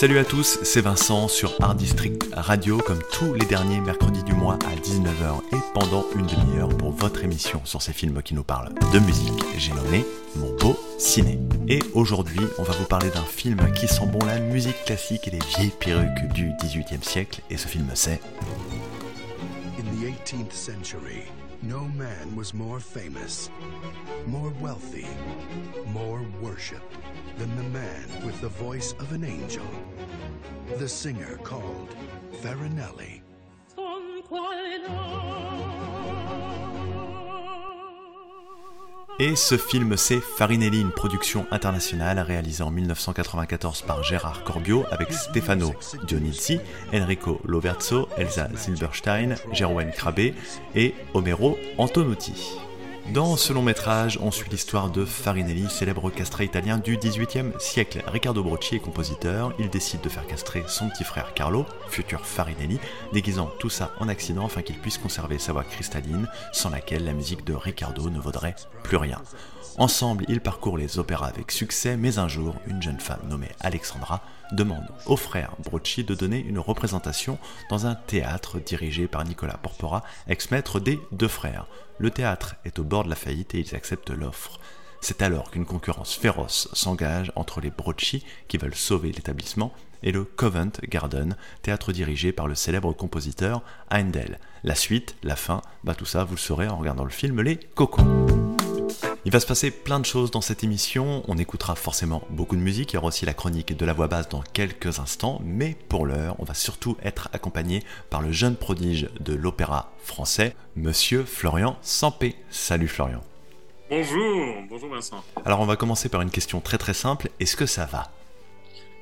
Salut à tous, c'est Vincent sur Art District Radio, comme tous les derniers mercredis du mois à 19h et pendant une demi-heure pour votre émission sur ces films qui nous parlent de musique. J'ai nommé Mon beau ciné. Et aujourd'hui, on va vous parler d'un film qui sent bon la musique classique et les vieilles perruques du 18e siècle, et ce film c'est. In the 18th century, no man was more famous, more wealthy, more worshipped than the man with the voice of an angel. The singer called Farinelli. Et ce film, c'est Farinelli, une production internationale réalisée en 1994 par Gérard Corbiot avec Stefano Dionizzi, Enrico Loverzo, Elsa Silberstein, Jeroen Krabbe et Homero Antonucci. Dans ce long métrage, on suit l'histoire de Farinelli, célèbre castré italien du XVIIIe siècle. Riccardo Brocci est compositeur, il décide de faire castrer son petit frère Carlo, futur Farinelli, déguisant tout ça en accident afin qu'il puisse conserver sa voix cristalline, sans laquelle la musique de Riccardo ne vaudrait plus rien. Ensemble, ils parcourent les opéras avec succès, mais un jour, une jeune femme nommée Alexandra demande au frère Brocci de donner une représentation dans un théâtre dirigé par Nicolas Porpora, ex-maître des deux frères. Le théâtre est au bord de la faillite et ils acceptent l'offre. C'est alors qu'une concurrence féroce s'engage entre les Brocci, qui veulent sauver l'établissement, et le Covent Garden, théâtre dirigé par le célèbre compositeur Heindel. La suite, la fin, bah tout ça vous le saurez en regardant le film Les Cocos. Il va se passer plein de choses dans cette émission, on écoutera forcément beaucoup de musique, il y aura aussi la chronique de la voix basse dans quelques instants, mais pour l'heure, on va surtout être accompagné par le jeune prodige de l'opéra français, monsieur Florian Sampé. Salut Florian. Bonjour, bonjour Vincent. Alors on va commencer par une question très très simple, est-ce que ça va?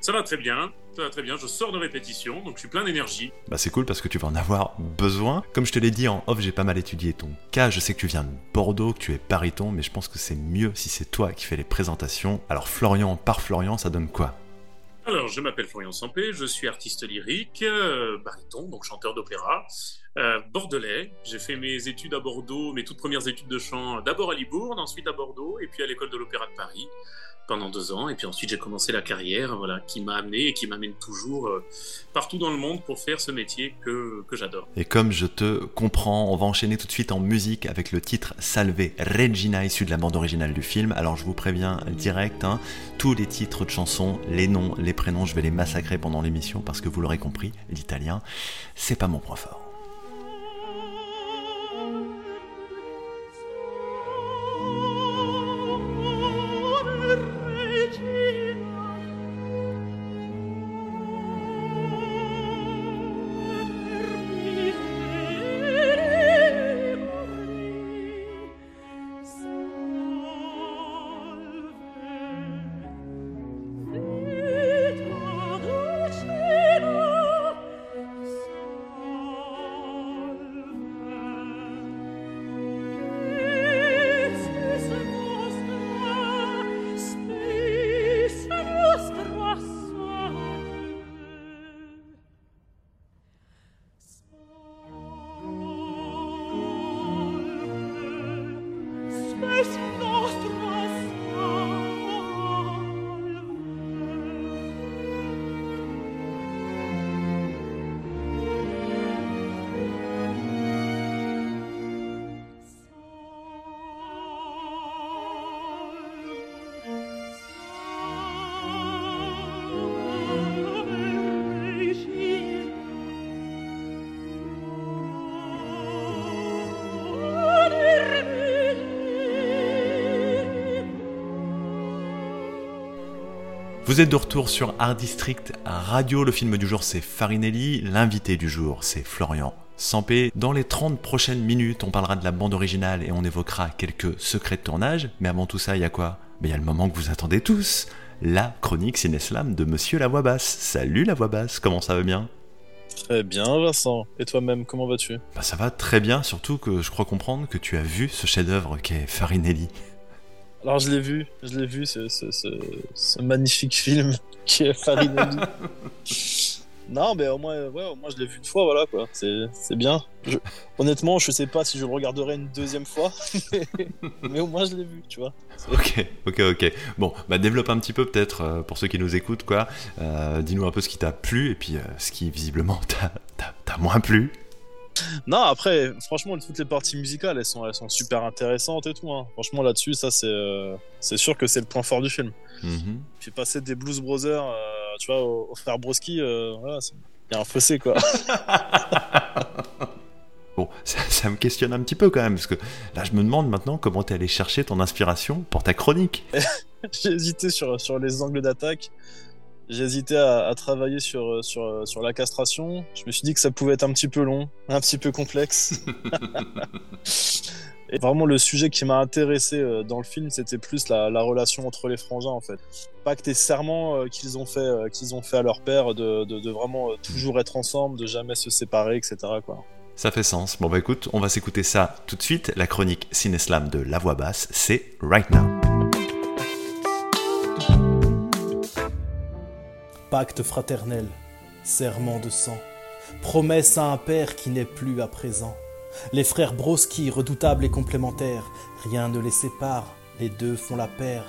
Ça va très bien, ça va très bien, je sors de répétition, donc je suis plein d'énergie. Bah c'est cool parce que tu vas en avoir besoin. Comme je te l'ai dit en off, j'ai pas mal étudié ton cas, je sais que tu viens de Bordeaux, que tu es bariton, mais je pense que c'est mieux si c'est toi qui fais les présentations. Alors Florian par Florian, ça donne quoi? Alors je m'appelle Florian Sampé, je suis artiste lyrique, euh, baryton, donc chanteur d'opéra. Euh, bordelais, j'ai fait mes études à Bordeaux, mes toutes premières études de chant d'abord à Libourne, ensuite à Bordeaux, et puis à l'école de l'Opéra de Paris pendant deux ans. Et puis ensuite, j'ai commencé la carrière voilà, qui m'a amené et qui m'amène toujours euh, partout dans le monde pour faire ce métier que, que j'adore. Et comme je te comprends, on va enchaîner tout de suite en musique avec le titre Salve Regina, issu de la bande originale du film. Alors je vous préviens direct, hein, tous les titres de chansons, les noms, les prénoms, je vais les massacrer pendant l'émission parce que vous l'aurez compris, l'italien, c'est pas mon point fort. Vous êtes de retour sur Art District Radio. Le film du jour, c'est Farinelli. L'invité du jour, c'est Florian Sampé. Dans les 30 prochaines minutes, on parlera de la bande originale et on évoquera quelques secrets de tournage. Mais avant tout ça, il y a quoi? Il y a le moment que vous attendez tous. La chronique Cineslam de Monsieur la Voix Basse. Salut la Voix Basse, comment ça va bien? Très bien, Vincent. Et toi-même, comment vas-tu? Bah, Ça va très bien, surtout que je crois comprendre que tu as vu ce chef-d'œuvre qu'est Farinelli. Alors je l'ai vu, je l'ai vu, ce, ce, ce, ce, magnifique film qui est Farinelli. Non, mais au moins, ouais, au moins je l'ai vu une fois, voilà quoi. C'est c'est bien. Je- Honnêtement, je sais pas si je le regarderai une deuxième fois, mais au moins je l'ai vu, tu vois. Ok, ok, ok. Bon, bah développe un petit peu peut-être euh, pour ceux qui nous écoutent, quoi. Euh, Dis-nous un peu ce qui t'a plu et puis euh, ce qui visiblement t'a- t'a t'a moins plu. Non, après, franchement, toutes les parties musicales, elles sont, elles sont super intéressantes et tout. hein. Franchement, là-dessus, ça, c'est euh, c'est sûr que c'est le point fort du film. Mhm. Puis passer des Blues Brothers, euh, tu vois, au, au frère Broski, euh, voilà, il y a un fossé, quoi. Bon, ça, ça me questionne un petit peu quand même, parce que là je me demande maintenant comment t'es allé chercher ton inspiration pour ta chronique. J'ai hésité sur, sur les angles d'attaque. Hésité à, à travailler sur, sur, sur la castration. Je me suis dit que ça pouvait être un petit peu long, un petit peu complexe. Et vraiment, le sujet qui m'a intéressé euh, dans le film, c'était plus la, la relation entre les frangins, en fait. Pacte et serment euh, qu'ils ont, fait, euh, qu'ils ont fait à leur père de, de, de vraiment euh, toujours être ensemble, de jamais se séparer, etc. Quoi. Ça fait sens. Bon bah écoute, on va s'écouter ça tout de suite. La chronique Cineslam de La Voix Basse, c'est Right Now. Pacte fraternel, serment de sang, promesse à un père qui n'est plus à présent. Les frères Broski, redoutables et complémentaires, rien ne les sépare, les deux font la paire.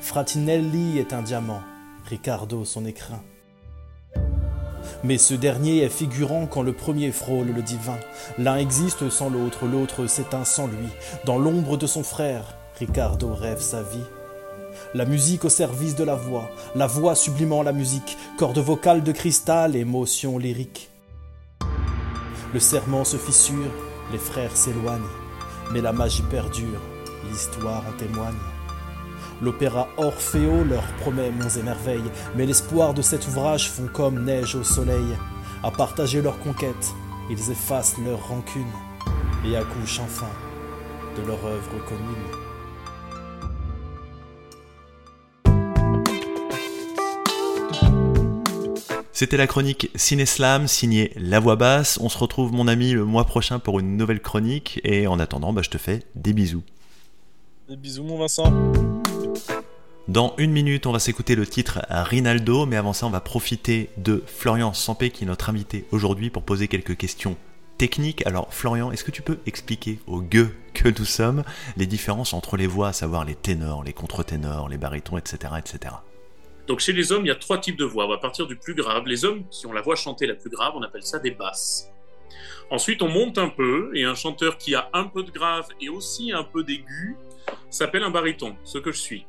Fratinelli est un diamant, Ricardo son écrin. Mais ce dernier est figurant quand le premier frôle le divin. L'un existe sans l'autre, l'autre s'éteint sans lui. Dans l'ombre de son frère, Ricardo rêve sa vie. La musique au service de la voix, la voix sublimant la musique, cordes vocales de cristal, émotion lyrique. Le serment se fissure, les frères s'éloignent, mais la magie perdure, l'histoire en témoigne. L'opéra Orfeo leur promet monts et merveilles, mais l'espoir de cet ouvrage font comme neige au soleil. À partager leur conquête, ils effacent leur rancune et accouchent enfin de leur œuvre commune. C'était la chronique Cineslam signée La Voix Basse. On se retrouve mon ami le mois prochain pour une nouvelle chronique et en attendant, bah, je te fais des bisous. Des bisous, mon Vincent. Dans une minute, on va s'écouter le titre Rinaldo, mais avant ça, on va profiter de Florian Sampé, qui est notre invité aujourd'hui, pour poser quelques questions techniques. Alors, Florian, est-ce que tu peux expliquer aux gueux que nous sommes les différences entre les voix, à savoir les ténors, les contre-ténors, les barytons, etc., etc. Donc chez les hommes, il y a trois types de voix. On va partir du plus grave. Les hommes qui ont la voix chantée la plus grave, on appelle ça des basses. Ensuite, on monte un peu, et un chanteur qui a un peu de grave et aussi un peu d'aigu s'appelle un baryton, ce que je suis.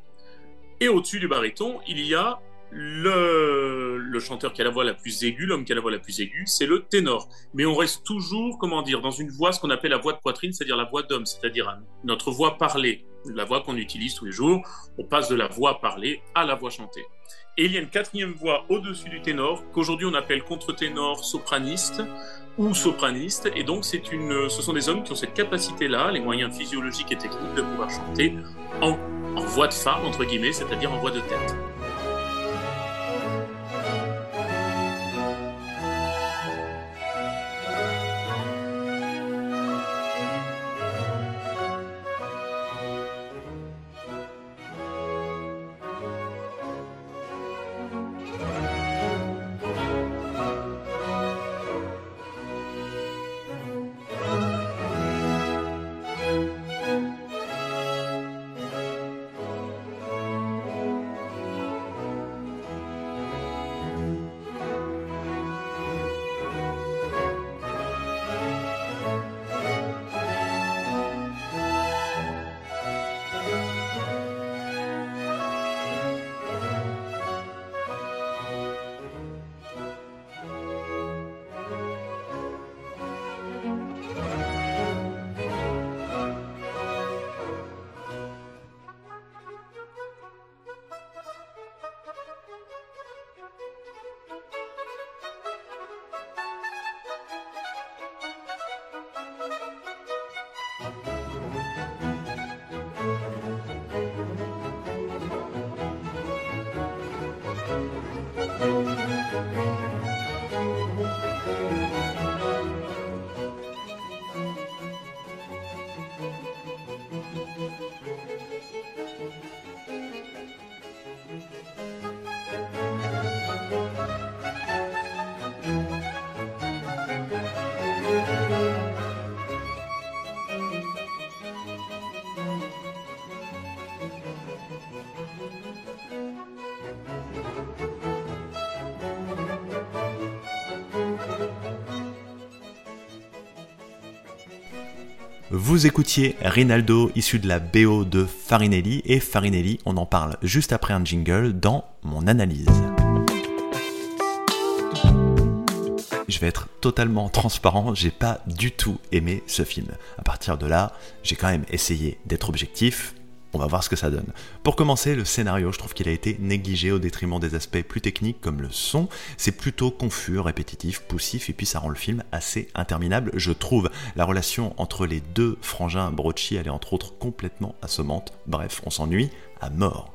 Et au-dessus du baryton, il y a le, le chanteur qui a la voix la plus aiguë, l'homme qui a la voix la plus aiguë, c'est le ténor. Mais on reste toujours, comment dire, dans une voix, ce qu'on appelle la voix de poitrine, c'est-à-dire la voix d'homme, c'est-à-dire notre voix parlée, la voix qu'on utilise tous les jours. On passe de la voix parlée à la voix chantée. Et il y a une quatrième voix au-dessus du ténor, qu'aujourd'hui on appelle contre-ténor, sopraniste ou sopraniste. Et donc c'est une, ce sont des hommes qui ont cette capacité-là, les moyens physiologiques et techniques de pouvoir chanter en, en voix de femme, entre guillemets, c'est-à-dire en voix de tête. 何? Vous écoutiez Rinaldo issu de la BO de Farinelli et Farinelli, on en parle juste après un jingle dans mon analyse. Je vais être totalement transparent, j'ai pas du tout aimé ce film. À partir de là, j'ai quand même essayé d'être objectif, on va voir ce que ça donne. Pour commencer, le scénario, je trouve qu'il a été négligé au détriment des aspects plus techniques comme le son. C'est plutôt confus, répétitif, poussif, et puis ça rend le film assez interminable. Je trouve la relation entre les deux frangins Brocci, elle est entre autres complètement assommante. Bref, on s'ennuie à mort.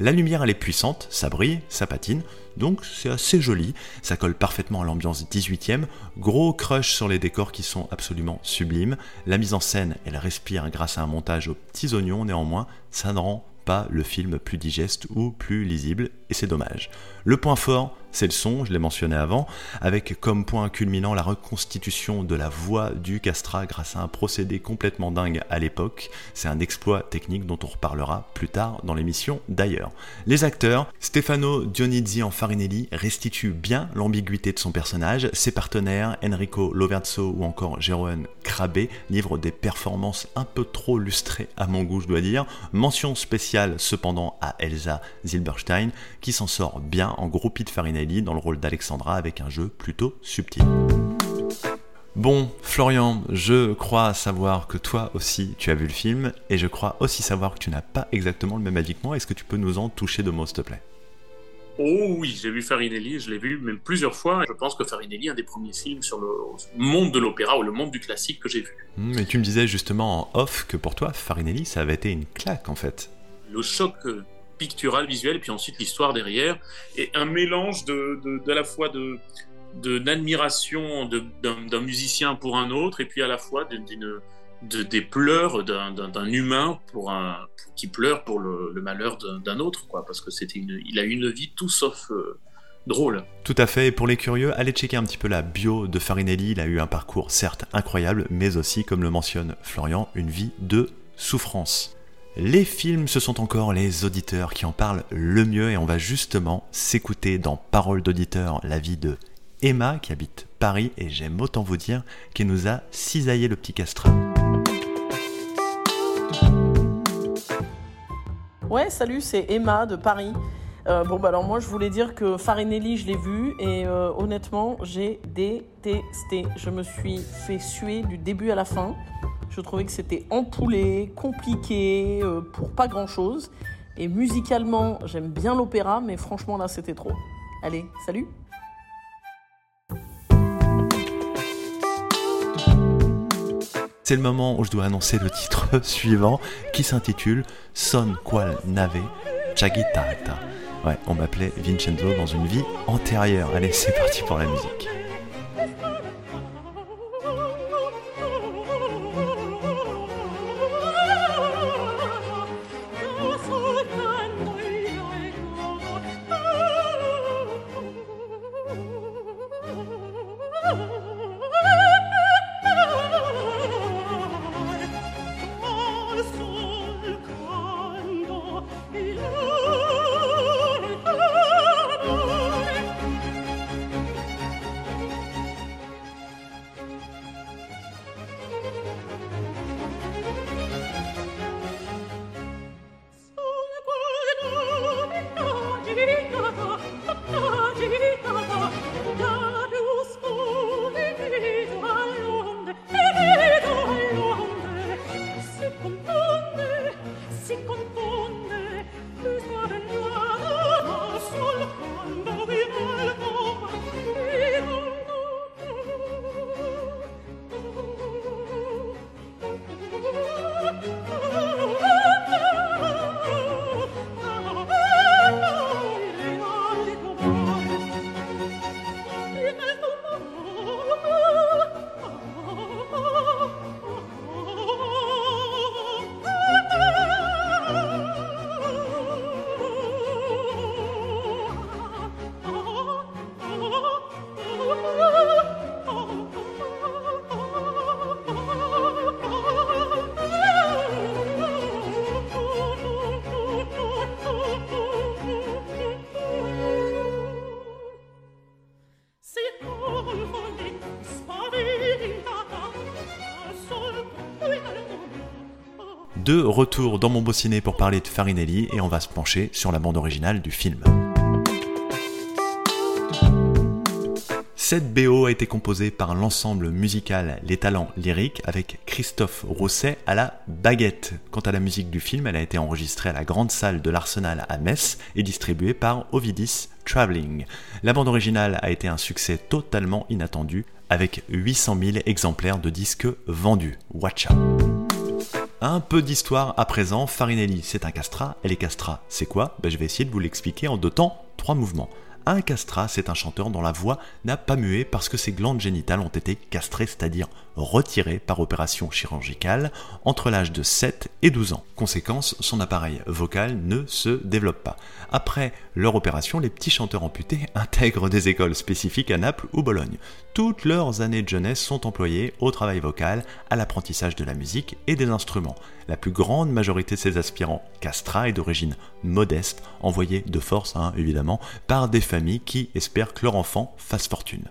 La lumière, elle est puissante, ça brille, ça patine, donc c'est assez joli, ça colle parfaitement à l'ambiance 18ème, gros crush sur les décors qui sont absolument sublimes, la mise en scène, elle respire grâce à un montage aux petits oignons, néanmoins, ça ne rend pas le film plus digeste ou plus lisible, et c'est dommage. Le point fort, c'est le son, je l'ai mentionné avant, avec comme point culminant la reconstitution de la voix du Castra grâce à un procédé complètement dingue à l'époque. C'est un exploit technique dont on reparlera plus tard dans l'émission d'ailleurs. Les acteurs, Stefano Dionizzi en Farinelli restituent bien l'ambiguïté de son personnage, ses partenaires, Enrico Loverzo ou encore Jérôme Crabé, livrent des performances un peu trop lustrées à mon goût je dois dire. Mention spéciale cependant à Elsa Zilberstein qui s'en sort bien en groupie de Farinelli dans le rôle d'Alexandra avec un jeu plutôt subtil. Bon, Florian, je crois savoir que toi aussi tu as vu le film, et je crois aussi savoir que tu n'as pas exactement le même avis que moi. Est-ce que tu peux nous en toucher de mots, s'il te plaît? Oh oui, j'ai vu Farinelli, je l'ai vu même plusieurs fois. Je pense que Farinelli est un des premiers films sur le monde de l'opéra ou le monde du classique que j'ai vu. Hmm, mais tu me disais justement en off que pour toi, Farinelli, ça avait été une claque en fait. Le choc pictural, visuel, et puis ensuite l'histoire derrière, et un mélange de, de, la fois de d'admiration d'un musicien pour un autre, et puis à la fois de, des pleurs d'un humain pour un qui pleure pour le, malheur d'un autre, quoi, parce que c'était il a une vie tout sauf euh, drôle. Tout à fait. Et pour les curieux, allez checker un petit peu la bio de Farinelli. Il a eu un parcours certes incroyable, mais aussi, comme le mentionne Florian, une vie de souffrance. Les films, ce sont encore les auditeurs qui en parlent le mieux et on va justement s'écouter dans Parole d'auditeur la vie de Emma qui habite Paris et j'aime autant vous dire qu'elle nous a cisaillé le petit castrat. Ouais, salut, c'est Emma de Paris. Euh, bon, bah alors moi, je voulais dire que Farinelli, je l'ai vu et euh, honnêtement, j'ai détesté. Je me suis fait suer du début à la fin. Je trouvais que c'était empoulé, compliqué, euh, pour pas grand chose. Et musicalement, j'aime bien l'opéra, mais franchement là, c'était trop. Allez, salut C'est le moment où je dois annoncer le titre suivant qui s'intitule Son qual nave chagitata. Ouais, on m'appelait Vincenzo dans une vie antérieure. Allez, c'est parti pour la musique. De retour dans mon beau pour parler de Farinelli et on va se pencher sur la bande originale du film. Cette BO a été composée par l'ensemble musical Les Talents Lyriques avec Christophe Rousset à la baguette. Quant à la musique du film, elle a été enregistrée à la grande salle de l'Arsenal à Metz et distribuée par Ovidis Traveling. La bande originale a été un succès totalement inattendu avec 800 000 exemplaires de disques vendus. Watch out! Un peu d'histoire à présent, Farinelli c'est un castrat, et les castrats c'est quoi? Ben, Je vais essayer de vous l'expliquer en deux temps, trois mouvements. Un castrat, c'est un chanteur dont la voix n'a pas mué parce que ses glandes génitales ont été castrées, c'est-à-dire retirées par opération chirurgicale entre l'âge de 7 et 12 ans. Conséquence, son appareil vocal ne se développe pas. Après leur opération, les petits chanteurs amputés intègrent des écoles spécifiques à Naples ou Bologne. Toutes leurs années de jeunesse sont employées au travail vocal, à l'apprentissage de la musique et des instruments. La plus grande majorité de ces aspirants castrats est d'origine modeste, envoyés de force, hein, évidemment, par des familles qui espèrent que leur enfant fasse fortune.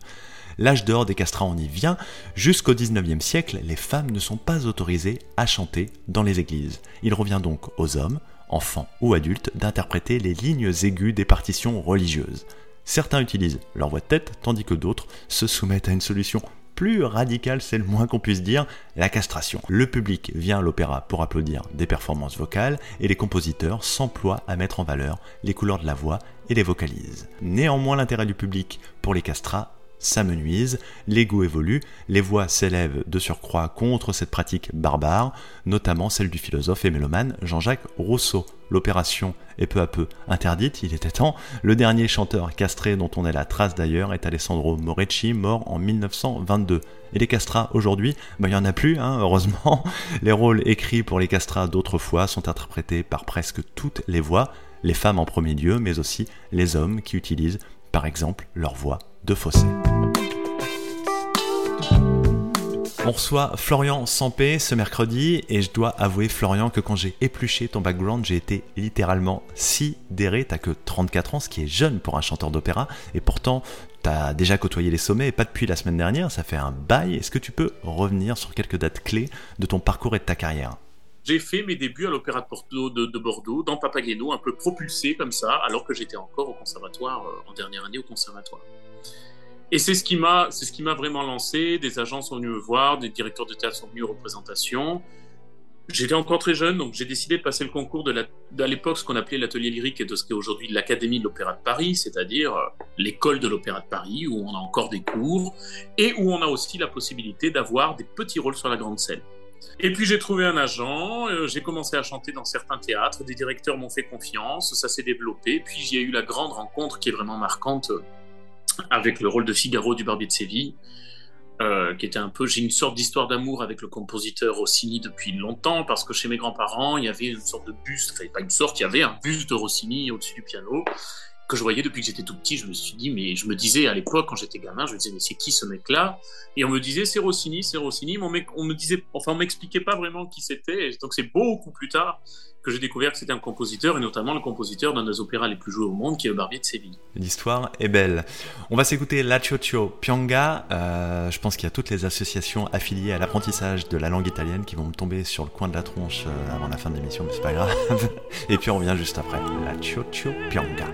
L'âge d'or des castrats, on y vient. Jusqu'au 19e siècle, les femmes ne sont pas autorisées à chanter dans les églises. Il revient donc aux hommes, enfants ou adultes, d'interpréter les lignes aiguës des partitions religieuses. Certains utilisent leur voix de tête, tandis que d'autres se soumettent à une solution plus radicale, c'est le moins qu'on puisse dire, la castration. Le public vient à l'opéra pour applaudir des performances vocales et les compositeurs s'emploient à mettre en valeur les couleurs de la voix et les vocalises. Néanmoins, l'intérêt du public pour les castrats s'amenuise, l'ego évolue, les voix s'élèvent de surcroît contre cette pratique barbare, notamment celle du philosophe et mélomane Jean-Jacques Rousseau. L'opération est peu à peu interdite, il était temps. Le dernier chanteur castré dont on ait la trace d'ailleurs est Alessandro Morecci, mort en 1922. Et les castrats aujourd'hui, ben, il n'y en a plus, hein, heureusement. Les rôles écrits pour les castrats d'autrefois sont interprétés par presque toutes les voix, les femmes en premier lieu, mais aussi les hommes qui utilisent par exemple leur voix de fossé. On reçoit Florian Sampé ce mercredi et je dois avouer Florian que quand j'ai épluché ton background, j'ai été littéralement sidéré. T'as que 34 ans, ce qui est jeune pour un chanteur d'opéra et pourtant t'as déjà côtoyé les sommets et pas depuis la semaine dernière, ça fait un bail. Est-ce que tu peux revenir sur quelques dates clés de ton parcours et de ta carrière? J'ai fait mes débuts à l'Opéra de, de, Bordeaux, dans Papageno, un peu propulsé comme ça, alors que j'étais encore au conservatoire, euh, en dernière année au conservatoire. Et c'est ce qui m'a, vraiment lancé. Des agents sont venus me voir, des directeurs de théâtre sont venus aux représentations. J'étais encore très jeune, donc j'ai décidé de passer le concours de à l'époque ce qu'on appelait l'atelier lyrique et de ce qu'est aujourd'hui l'Académie de l'Opéra de Paris, c'est-à-dire euh, l'école de l'Opéra de Paris où on a encore des cours et où on a aussi la possibilité d'avoir des petits rôles sur la grande scène. Et puis j'ai trouvé un agent, euh, j'ai commencé à chanter dans certains théâtres, des directeurs m'ont fait confiance, ça s'est développé, puis j'ai eu la grande rencontre qui est vraiment marquante avec le rôle de Figaro du Barbier de Séville, euh, qui était un peu, j'ai une sorte d'histoire d'amour avec le compositeur Rossini depuis longtemps, parce que chez mes grands-parents, il y avait une sorte de buste, enfin pas une sorte, il y avait un buste de Rossini au-dessus du piano, que je voyais depuis que j'étais tout petit. Je me suis dit, mais je me disais à l'époque, quand j'étais gamin, je me disais, mais c'est qui ce mec-là? Et on me disait, c'est Rossini, c'est Rossini. Mais on, me disait, enfin, on m'expliquait pas vraiment qui c'était. Donc c'est beaucoup plus tard que j'ai découvert que c'était un compositeur, et notamment le compositeur d'un des opéras les plus joués au monde, qui est le Barbier de Séville. L'histoire est belle. On va s'écouter La Chocho Pianga. Euh, je pense qu'il y a toutes les associations affiliées à l'apprentissage de la langue italienne qui vont me tomber sur le coin de la tronche euh, avant la fin de l'émission, mais c'est pas grave. et puis on revient juste après. La Chocho Pianga.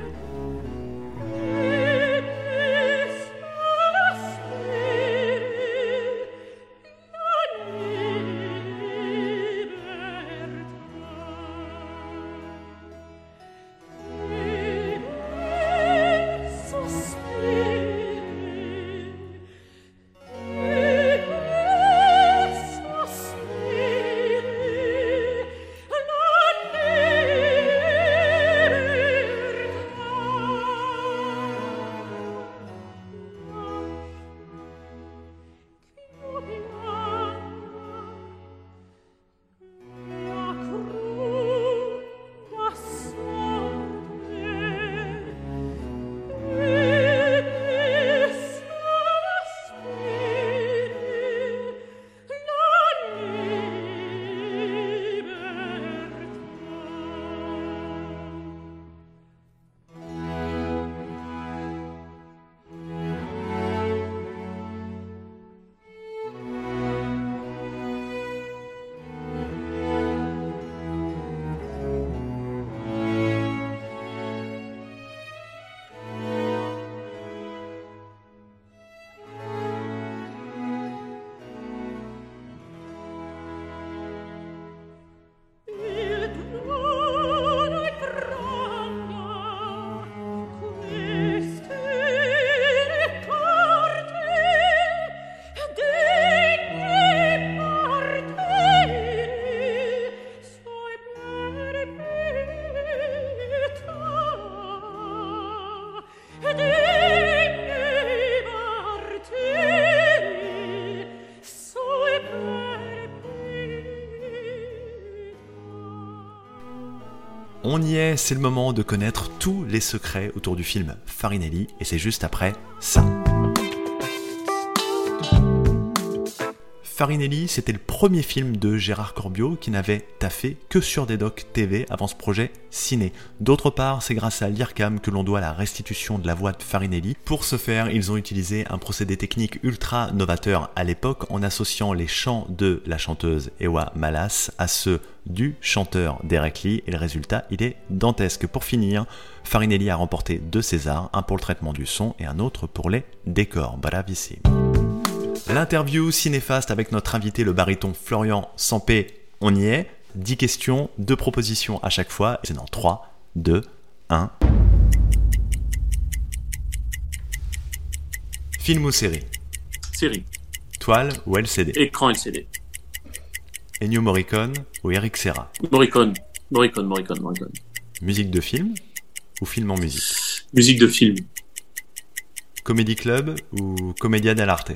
C'est le moment de connaître tous les secrets autour du film Farinelli, et c'est juste après ça. Farinelli, c'était le premier film de Gérard Corbiot qui n'avait taffé que sur des docs TV avant ce projet ciné. D'autre part, c'est grâce à l'IRCAM que l'on doit la restitution de la voix de Farinelli. Pour ce faire, ils ont utilisé un procédé technique ultra novateur à l'époque en associant les chants de la chanteuse Ewa Malas à ceux du chanteur Derek Lee et le résultat, il est dantesque. Pour finir, Farinelli a remporté deux Césars, un pour le traitement du son et un autre pour les décors. Bravissime. L'interview cinéfaste avec notre invité, le baryton Florian Sampé, on y est. 10 questions, 2 propositions à chaque fois. C'est dans 3, 2, 1. Film ou série? Série. Toile ou LCD Écran LCD. Ennio Morricone ou Eric Serra? Morricone. Morricone, Morricone, Morricone. Musique de film ou film en musique? Musique de film. Comédie club ou Commedia dell'arte?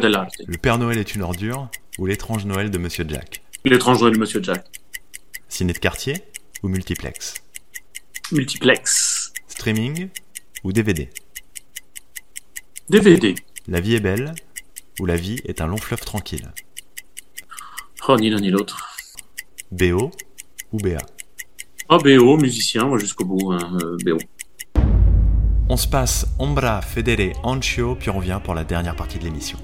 Dell'arte. Le Père Noël est une ordure ou L'étrange Noël de Monsieur Jack? L'étrange Noël de Monsieur Jack. Ciné de quartier ou multiplex? Multiplex. Streaming ou DVD DVD. La vie est belle ou la vie est un long fleuve tranquille? Oh, ni l'un ni l'autre. BO ou BA Ah, BO, musicien, moi jusqu'au bout, hein, euh, BO. On se passe Ombra, Fedele, Ancio, puis on revient pour la dernière partie de l'émission.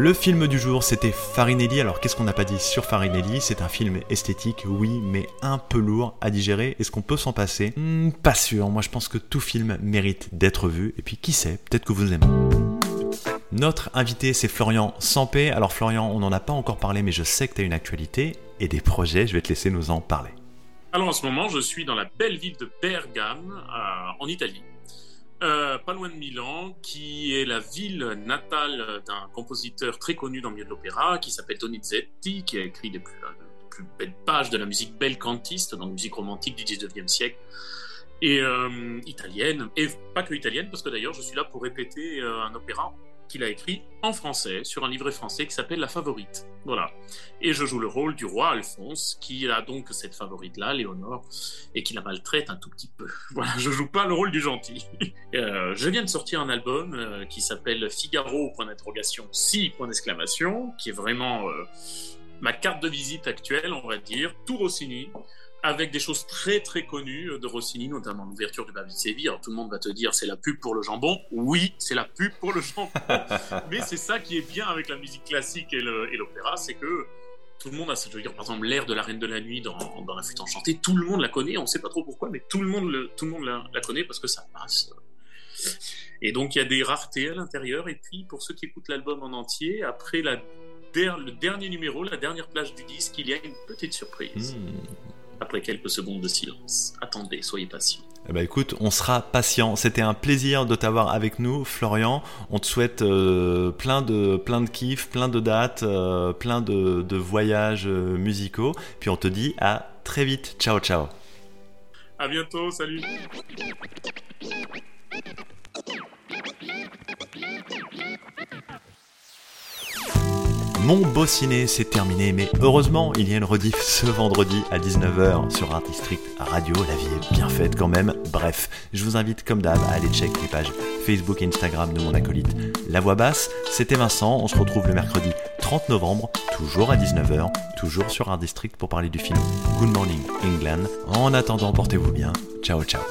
Le film du jour, c'était Farinelli. Alors, qu'est-ce qu'on n'a pas dit sur Farinelli? C'est un film esthétique, oui, mais un peu lourd à digérer. Est-ce qu'on peut s'en passer? Hmm, Pas sûr. Moi, je pense que tout film mérite d'être vu. Et puis, qui sait? Peut-être que vous aimez. Notre invité, c'est Florian Sampé. Alors, Florian, on n'en a pas encore parlé, mais je sais que tu as une actualité et des projets. Je vais te laisser nous en parler. Alors en ce moment, je suis dans la belle ville de Bergame, euh, en Italie, euh, pas loin de Milan, qui est la ville natale d'un compositeur très connu dans le milieu de l'opéra, qui s'appelle Donizetti, qui a écrit les plus, euh, belles pages de la musique belcantiste, donc musique romantique du 19e siècle, et euh, italienne, et pas que italienne, parce que d'ailleurs je suis là pour répéter un opéra qu'il a écrit en français, sur un livret français qui s'appelle La Favorite. Voilà. Et je joue le rôle du roi Alphonse, qui a donc cette favorite-là, Léonore, et qui la maltraite un tout petit peu. Voilà, je joue pas le rôle du gentil. Euh, je viens de sortir un album euh, qui s'appelle Figaro, point d'interrogation, si, point d'exclamation, qui est vraiment euh, ma carte de visite actuelle, on va dire, tout Rossini, avec des choses très très connues de Rossini, notamment l'ouverture du Bal de Séville. Alors tout le monde va te dire c'est la pub pour le jambon. Oui, c'est la pub pour le jambon. Mais c'est ça qui est bien avec la musique classique et l'opéra, c'est que tout le monde a, je veux dire, par exemple, l'air de la Reine de la Nuit dans, dans La Flûte Enchantée, tout le monde la connaît, on ne sait pas trop pourquoi, mais tout le monde, le, tout le monde la, la connaît parce que ça passe. Et donc, il y a des raretés à l'intérieur, et puis, pour ceux qui écoutent l'album en entier, après la, der- le dernier numéro, la dernière plage du disque, il y a une petite surprise. Hmm. Après quelques secondes de silence. Attendez, soyez patients. Eh ben écoute, on sera patient. C'était un plaisir de t'avoir avec nous, Florian. On te souhaite euh, plein de plein de kiff, plein de dates, euh, plein de, de voyages euh, musicaux. Puis on te dit à très vite. Ciao, ciao. À bientôt, salut! Mon beau ciné, c'est terminé, mais heureusement, il y a une rediff ce vendredi à 19h sur Art District Radio. La vie est bien faite quand même. Bref, je vous invite comme d'hab à aller check les pages Facebook et Instagram de mon acolyte La Voix Basse. C'était Vincent, on se retrouve le mercredi 30 novembre, toujours à 19h, toujours sur Art District pour parler du film Good Morning England. En attendant, portez-vous bien. Ciao, ciao.